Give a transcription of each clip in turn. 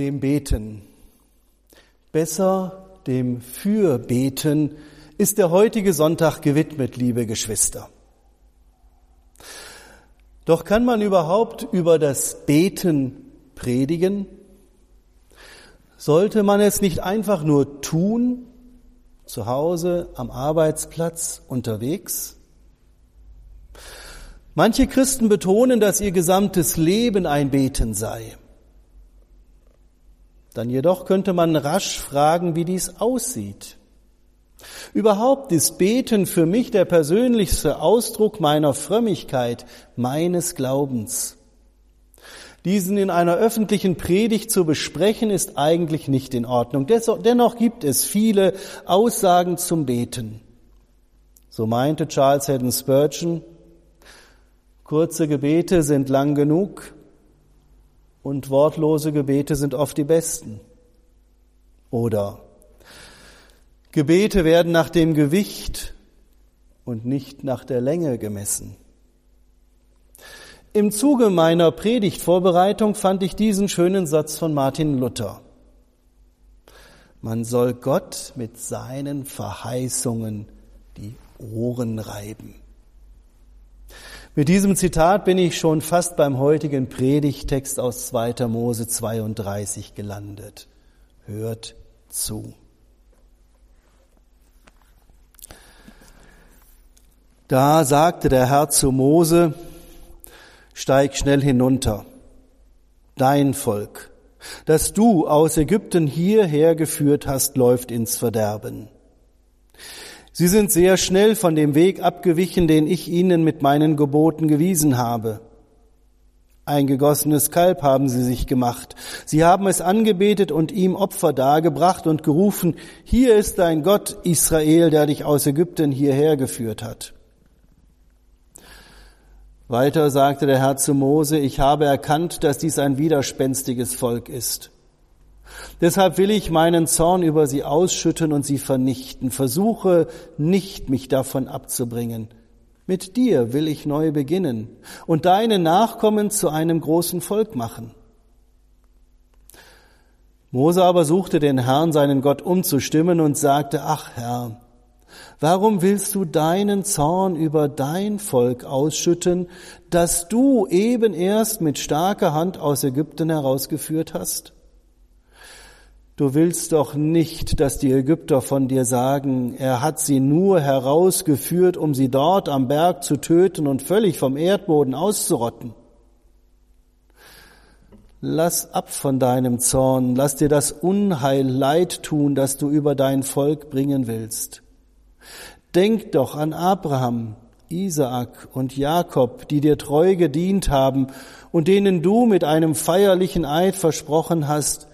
dem Beten. Besser dem Fürbeten ist der heutige Sonntag gewidmet, liebe Geschwister. Doch kann man überhaupt über das Beten predigen? Sollte man es nicht einfach nur tun, zu Hause, am Arbeitsplatz, unterwegs? Manche Christen betonen, dass ihr gesamtes Leben ein Beten sei. Dann jedoch könnte man rasch fragen, wie dies aussieht. Überhaupt ist Beten für mich der persönlichste Ausdruck meiner Frömmigkeit, meines Glaubens. Diesen in einer öffentlichen Predigt zu besprechen, ist eigentlich nicht in Ordnung. Dennoch gibt es viele Aussagen zum Beten. So meinte Charles Haddon Spurgeon, kurze Gebete sind lang genug und wortlose Gebete sind oft die besten. Oder Gebete werden nach dem Gewicht und nicht nach der Länge gemessen. Im Zuge meiner Predigtvorbereitung fand ich diesen schönen Satz von Martin Luther. Man soll Gott mit seinen Verheißungen die Ohren reiben. Mit diesem Zitat bin ich schon fast beim heutigen Predigtext aus 2. Mose 32 gelandet. Hört zu. Da sagte der Herr zu Mose, steig schnell hinunter, dein Volk, das du aus Ägypten hierher geführt hast, läuft ins Verderben. Sie sind sehr schnell von dem Weg abgewichen, den ich ihnen mit meinen Geboten gewiesen habe. Ein gegossenes Kalb haben sie sich gemacht. Sie haben es angebetet und ihm Opfer dargebracht und gerufen, hier ist dein Gott Israel, der dich aus Ägypten hierher geführt hat. Weiter sagte der Herr zu Mose, ich habe erkannt, dass dies ein widerspenstiges Volk ist. Deshalb will ich meinen Zorn über sie ausschütten und sie vernichten. Versuche nicht, mich davon abzubringen. Mit dir will ich neu beginnen und deine Nachkommen zu einem großen Volk machen. Mose aber suchte den Herrn, seinen Gott, umzustimmen und sagte, ach Herr, Warum willst du deinen Zorn über dein Volk ausschütten, das du eben erst mit starker Hand aus Ägypten herausgeführt hast? Du willst doch nicht, dass die Ägypter von dir sagen, er hat sie nur herausgeführt, um sie dort am Berg zu töten und völlig vom Erdboden auszurotten. Lass ab von deinem Zorn, lass dir das Unheil leid tun, das du über dein Volk bringen willst. Denk doch an Abraham, Isaak und Jakob, die dir treu gedient haben und denen du mit einem feierlichen Eid versprochen hast,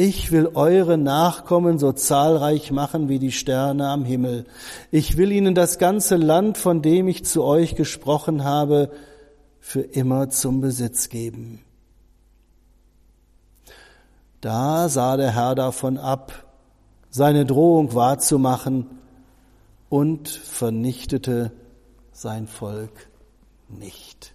ich will eure Nachkommen so zahlreich machen wie die Sterne am Himmel. Ich will ihnen das ganze Land, von dem ich zu euch gesprochen habe, für immer zum Besitz geben. Da sah der Herr davon ab, seine Drohung wahrzumachen und vernichtete sein Volk nicht.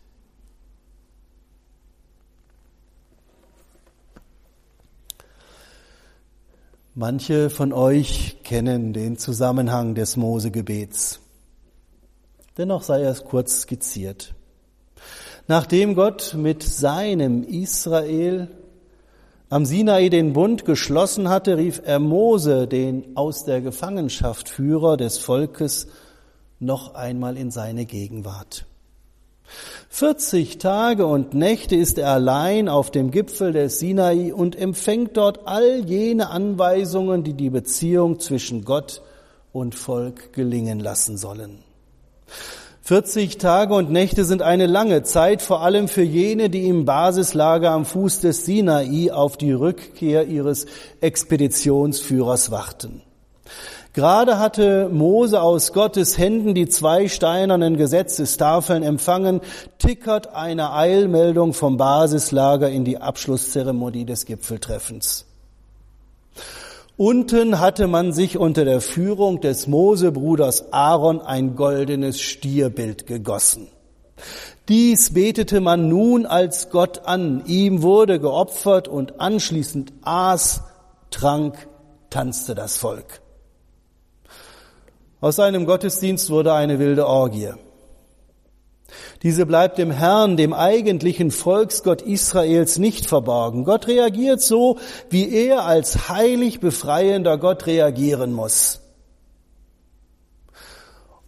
Manche von euch kennen den Zusammenhang des Mosegebets. Dennoch sei es kurz skizziert. Nachdem Gott mit seinem Israel am Sinai den Bund geschlossen hatte, rief er Mose, den aus der Gefangenschaft Führer des Volkes, noch einmal in seine Gegenwart. 40 Tage und Nächte ist er allein auf dem Gipfel des Sinai und empfängt dort all jene Anweisungen, die die Beziehung zwischen Gott und Volk gelingen lassen sollen. 40 Tage und Nächte sind eine lange Zeit, vor allem für jene, die im Basislager am Fuß des Sinai auf die Rückkehr ihres Expeditionsführers warten. Gerade hatte Mose aus Gottes Händen die zwei steinernen Gesetzestafeln empfangen, tickert eine Eilmeldung vom Basislager in die Abschlusszeremonie des Gipfeltreffens. Unten hatte man sich unter der Führung des Mosebruders Aaron ein goldenes Stierbild gegossen. Dies betete man nun als Gott an. Ihm wurde geopfert und anschließend aß, trank, tanzte das Volk. Aus seinem Gottesdienst wurde eine wilde Orgie. Diese bleibt dem Herrn, dem eigentlichen Volksgott Israels, nicht verborgen. Gott reagiert so, wie er als heilig befreiender Gott reagieren muss.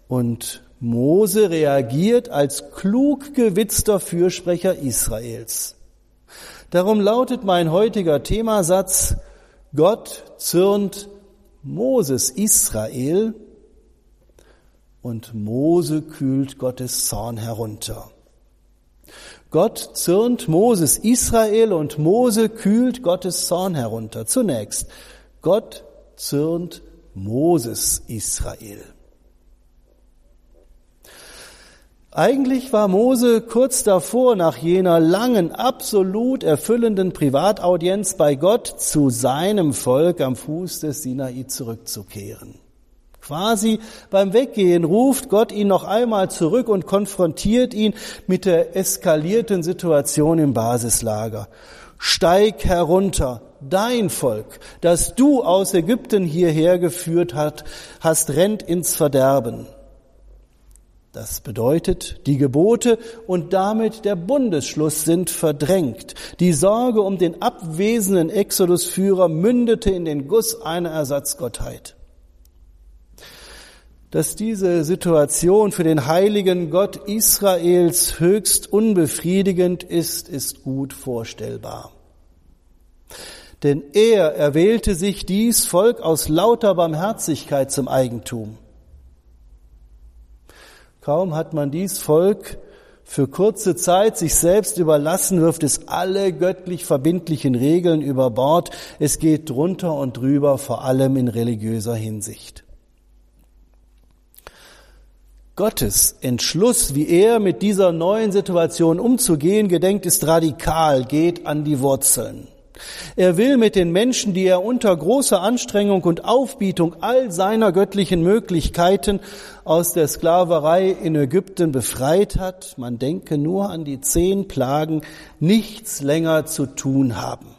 Und Mose reagiert als klug gewitzter Fürsprecher Israels. Darum lautet mein heutiger Themasatz, Gott zürnt Moses Israel und Mose kühlt Gottes Zorn herunter. Gott zürnt Moses Israel und Mose kühlt Gottes Zorn herunter. Zunächst, Gott zürnt Moses Israel. Eigentlich war Mose kurz davor, nach jener langen, absolut erfüllenden Privataudienz bei Gott zu seinem Volk am Fuß des Sinai zurückzukehren. Quasi beim Weggehen ruft Gott ihn noch einmal zurück und konfrontiert ihn mit der eskalierten Situation im Basislager. Steig herunter, dein Volk, das du aus Ägypten hierher geführt hast, rennt ins Verderben. Das bedeutet, die Gebote und damit der Bundesschluss sind verdrängt. Die Sorge um den abwesenden Exodusführer mündete in den Guss einer Ersatzgottheit. Dass diese Situation für den heiligen Gott Israels höchst unbefriedigend ist, ist gut vorstellbar. Denn er erwählte sich dies Volk aus lauter Barmherzigkeit zum Eigentum. Kaum hat man dies Volk für kurze Zeit sich selbst überlassen, wirft es alle göttlich verbindlichen Regeln über Bord. Es geht drunter und drüber, vor allem in religiöser Hinsicht. Gottes Entschluss, wie er mit dieser neuen Situation umzugehen gedenkt, ist radikal, geht an die Wurzeln. Er will mit den Menschen, die er unter großer Anstrengung und Aufbietung all seiner göttlichen Möglichkeiten aus der Sklaverei in Ägypten befreit hat, man denke nur an die zehn Plagen, nichts länger zu tun haben.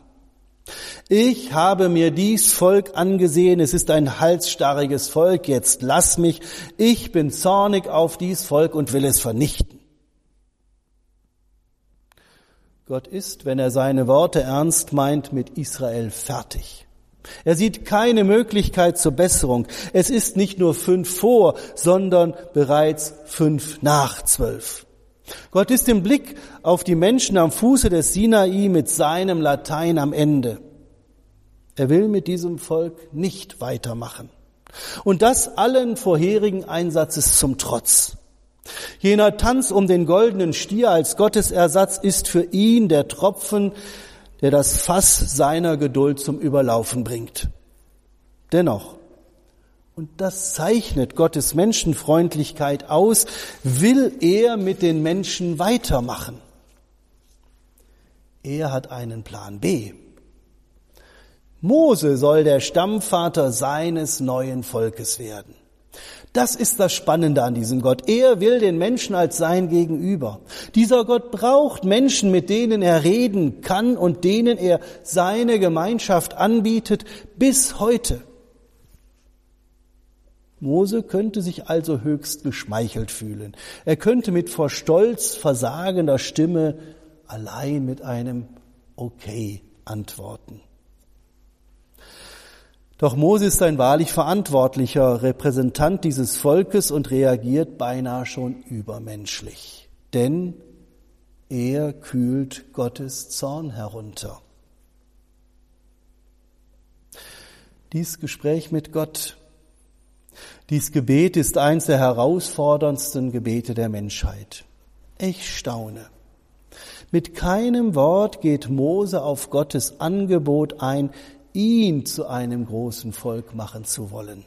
Ich habe mir dies Volk angesehen, es ist ein halsstarriges Volk, jetzt lass mich, ich bin zornig auf dies Volk und will es vernichten. Gott ist, wenn er seine Worte ernst meint, mit Israel fertig. Er sieht keine Möglichkeit zur Besserung. Es ist nicht nur fünf vor, sondern bereits fünf nach zwölf. Gott ist im Blick auf die Menschen am Fuße des Sinai mit seinem Latein am Ende. Er will mit diesem Volk nicht weitermachen. Und das allen vorherigen Einsatzes zum Trotz. Jener Tanz um den goldenen Stier als Gottesersatz ist für ihn der Tropfen, der das Fass seiner Geduld zum Überlaufen bringt. Dennoch, und das zeichnet Gottes Menschenfreundlichkeit aus, will er mit den Menschen weitermachen. Er hat einen Plan B. Mose soll der Stammvater seines neuen Volkes werden. Das ist das Spannende an diesem Gott. Er will den Menschen als sein Gegenüber. Dieser Gott braucht Menschen, mit denen er reden kann und denen er seine Gemeinschaft anbietet, bis heute. Mose könnte sich also höchst geschmeichelt fühlen. Er könnte mit vor Stolz versagender Stimme allein mit einem Okay antworten. Doch Mose ist ein wahrlich verantwortlicher Repräsentant dieses Volkes und reagiert beinahe schon übermenschlich. Denn er kühlt Gottes Zorn herunter. Dies Gespräch mit Gott, dies Gebet ist eins der herausforderndsten Gebete der Menschheit. Ich staune. Mit keinem Wort geht Mose auf Gottes Angebot ein, ihn zu einem großen Volk machen zu wollen.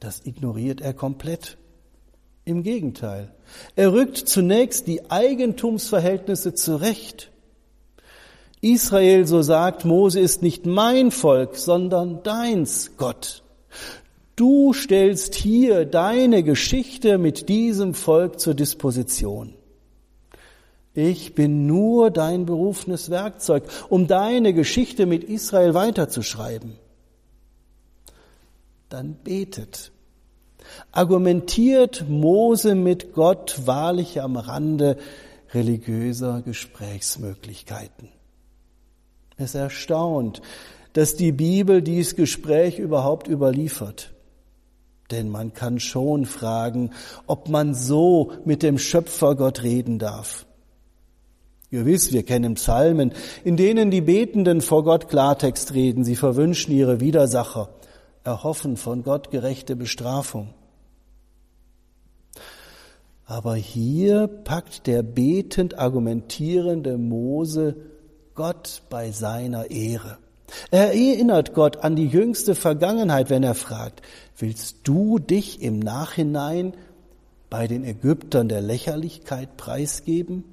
Das ignoriert er komplett. Im Gegenteil, er rückt zunächst die Eigentumsverhältnisse zurecht. Israel, so sagt Mose, ist nicht mein Volk, sondern deins, Gott. Du stellst hier deine Geschichte mit diesem Volk zur Disposition. Ich bin nur dein berufenes Werkzeug, um deine Geschichte mit Israel weiterzuschreiben. Dann betet. Argumentiert Mose mit Gott wahrlich am Rande religiöser Gesprächsmöglichkeiten. Es erstaunt, dass die Bibel dies Gespräch überhaupt überliefert. Denn man kann schon fragen, ob man so mit dem Schöpfer Gott reden darf. Gewiss, wir kennen Psalmen, in denen die Betenden vor Gott Klartext reden. Sie verwünschen ihre Widersacher, erhoffen von Gott gerechte Bestrafung. Aber hier packt der betend argumentierende Mose Gott bei seiner Ehre. Er erinnert Gott an die jüngste Vergangenheit, wenn er fragt, willst du dich im Nachhinein bei den Ägyptern der Lächerlichkeit preisgeben?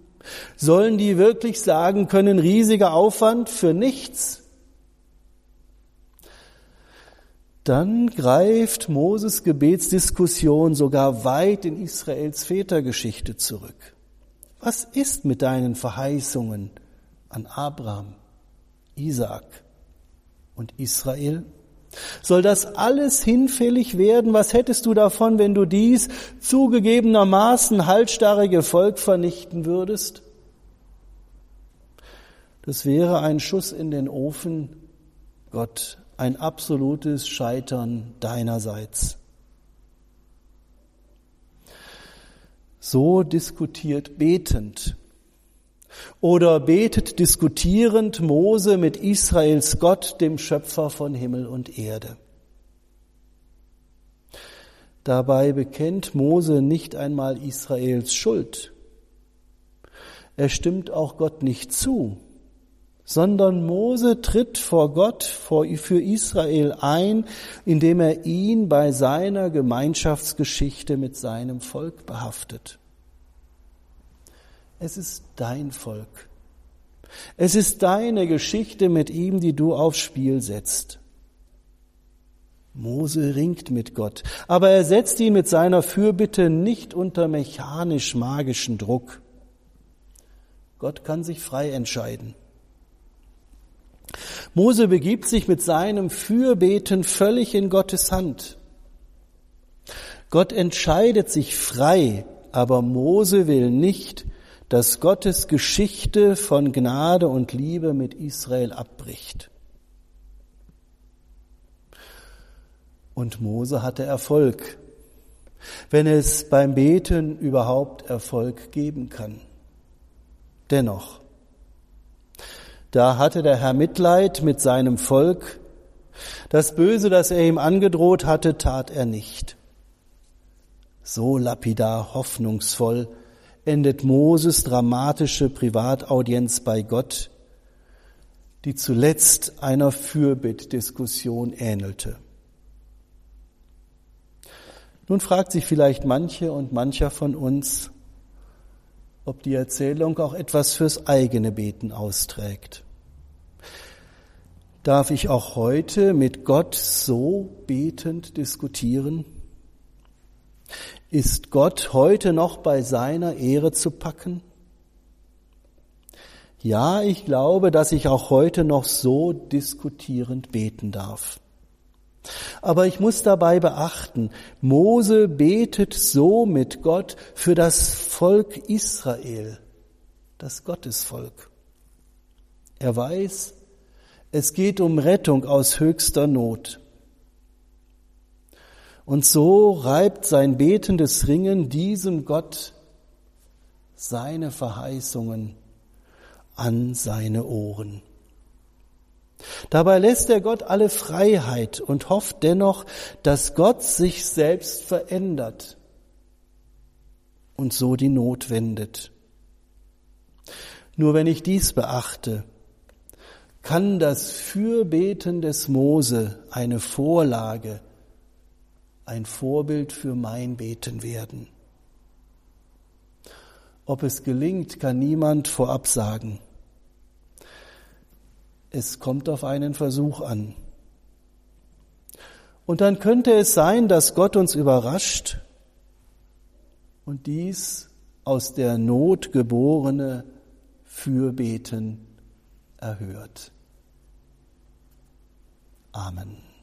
Sollen die wirklich sagen können, riesiger Aufwand für nichts? Dann greift Moses Gebetsdiskussion sogar weit in Israels Vätergeschichte zurück. Was ist mit deinen Verheißungen an Abraham, Isaak und Israel? Soll das alles hinfällig werden? Was hättest du davon, wenn du dies zugegebenermaßen haltstarrige Volk vernichten würdest? Das wäre ein Schuss in den Ofen, Gott ein absolutes Scheitern deinerseits. So diskutiert betend oder betet diskutierend Mose mit Israels Gott, dem Schöpfer von Himmel und Erde. Dabei bekennt Mose nicht einmal Israels Schuld. Er stimmt auch Gott nicht zu sondern Mose tritt vor Gott, für Israel ein, indem er ihn bei seiner Gemeinschaftsgeschichte mit seinem Volk behaftet. Es ist dein Volk. Es ist deine Geschichte mit ihm, die du aufs Spiel setzt. Mose ringt mit Gott, aber er setzt ihn mit seiner Fürbitte nicht unter mechanisch-magischen Druck. Gott kann sich frei entscheiden. Mose begibt sich mit seinem Fürbeten völlig in Gottes Hand. Gott entscheidet sich frei, aber Mose will nicht, dass Gottes Geschichte von Gnade und Liebe mit Israel abbricht. Und Mose hatte Erfolg, wenn es beim Beten überhaupt Erfolg geben kann. Dennoch, da hatte der Herr Mitleid mit seinem Volk. Das Böse, das er ihm angedroht hatte, tat er nicht. So lapidar hoffnungsvoll endet Moses dramatische Privataudienz bei Gott, die zuletzt einer Fürbittdiskussion ähnelte. Nun fragt sich vielleicht manche und mancher von uns, ob die Erzählung auch etwas fürs eigene Beten austrägt. Darf ich auch heute mit Gott so betend diskutieren? Ist Gott heute noch bei seiner Ehre zu packen? Ja, ich glaube, dass ich auch heute noch so diskutierend beten darf. Aber ich muss dabei beachten, Mose betet so mit Gott für das Volk Israel, das Gottesvolk. Er weiß, es geht um Rettung aus höchster Not. Und so reibt sein betendes Ringen diesem Gott seine Verheißungen an seine Ohren. Dabei lässt er Gott alle Freiheit und hofft dennoch, dass Gott sich selbst verändert und so die Not wendet. Nur wenn ich dies beachte, kann das Fürbeten des Mose eine Vorlage, ein Vorbild für mein Beten werden. Ob es gelingt, kann niemand vorab sagen. Es kommt auf einen Versuch an. Und dann könnte es sein, dass Gott uns überrascht und dies aus der Not geborene Fürbeten erhört. Amen.